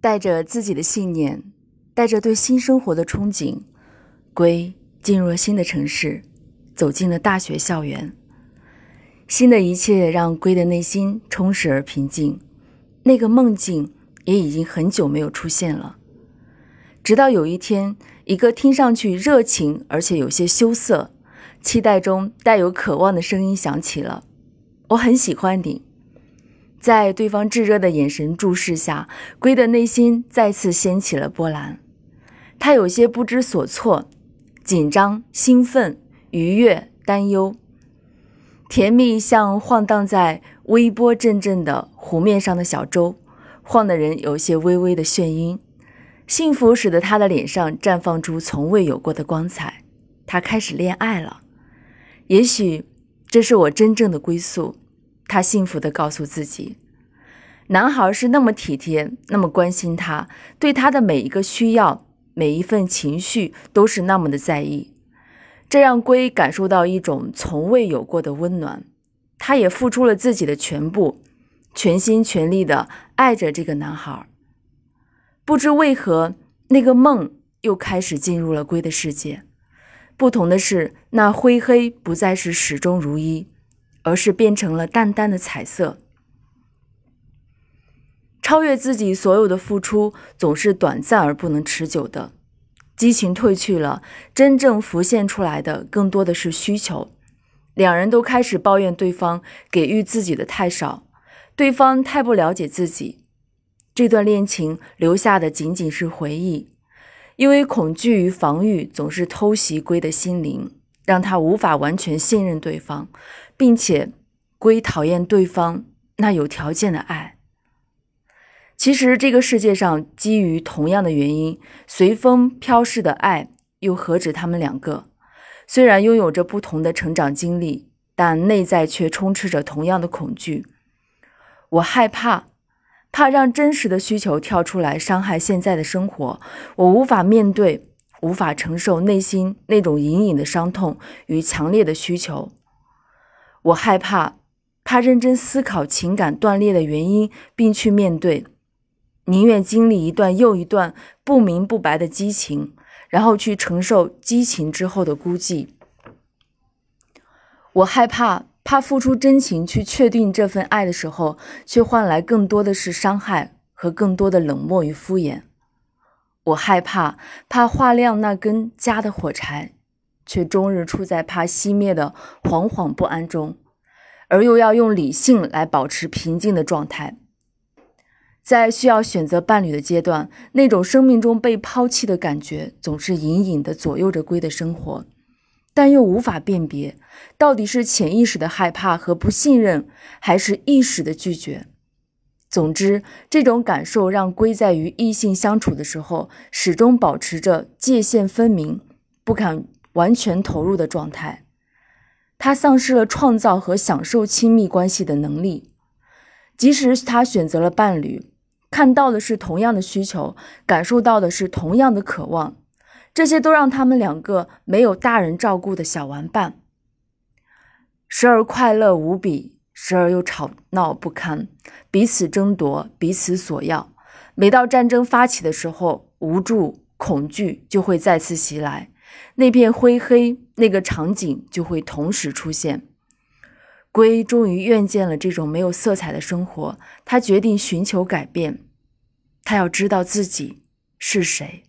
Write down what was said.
带着自己的信念，带着对新生活的憧憬，龟进入了新的城市，走进了大学校园。新的一切让龟的内心充实而平静，那个梦境也已经很久没有出现了。直到有一天，一个听上去热情而且有些羞涩、期待中带有渴望的声音响起了：“我很喜欢你。”在对方炙热的眼神注视下，龟的内心再次掀起了波澜。他有些不知所措，紧张、兴奋、愉悦、担忧。甜蜜像晃荡在微波阵阵的湖面上的小舟，晃得人有些微微的眩晕。幸福使得他的脸上绽放出从未有过的光彩。他开始恋爱了，也许这是我真正的归宿。他幸福地告诉自己，男孩是那么体贴，那么关心他，对他的每一个需要、每一份情绪都是那么的在意。这让龟感受到一种从未有过的温暖，他也付出了自己的全部，全心全力地爱着这个男孩。不知为何，那个梦又开始进入了龟的世界。不同的是，那灰黑不再是始终如一，而是变成了淡淡的彩色。超越自己所有的付出，总是短暂而不能持久的。激情褪去了，真正浮现出来的更多的是需求。两人都开始抱怨对方给予自己的太少，对方太不了解自己。这段恋情留下的仅仅是回忆，因为恐惧与防御总是偷袭龟的心灵，让他无法完全信任对方，并且归讨厌对方那有条件的爱。其实，这个世界上基于同样的原因，随风飘逝的爱又何止他们两个？虽然拥有着不同的成长经历，但内在却充斥着同样的恐惧。我害怕，怕让真实的需求跳出来伤害现在的生活。我无法面对，无法承受内心那种隐隐的伤痛与强烈的需求。我害怕，怕认真思考情感断裂的原因，并去面对。宁愿经历一段又一段不明不白的激情，然后去承受激情之后的孤寂。我害怕，怕付出真情去确定这份爱的时候，却换来更多的是伤害和更多的冷漠与敷衍。我害怕，怕画亮那根家的火柴，却终日处在怕熄灭的惶惶不安中，而又要用理性来保持平静的状态。在需要选择伴侣的阶段，那种生命中被抛弃的感觉总是隐隐的左右着龟的生活，但又无法辨别到底是潜意识的害怕和不信任，还是意识的拒绝。总之，这种感受让龟在与异性相处的时候，始终保持着界限分明、不敢完全投入的状态。他丧失了创造和享受亲密关系的能力，即使他选择了伴侣。看到的是同样的需求，感受到的是同样的渴望，这些都让他们两个没有大人照顾的小玩伴，时而快乐无比，时而又吵闹不堪，彼此争夺，彼此索要。每到战争发起的时候，无助、恐惧就会再次袭来，那片灰黑，那个场景就会同时出现。龟终于厌倦了这种没有色彩的生活，他决定寻求改变。他要知道自己是谁。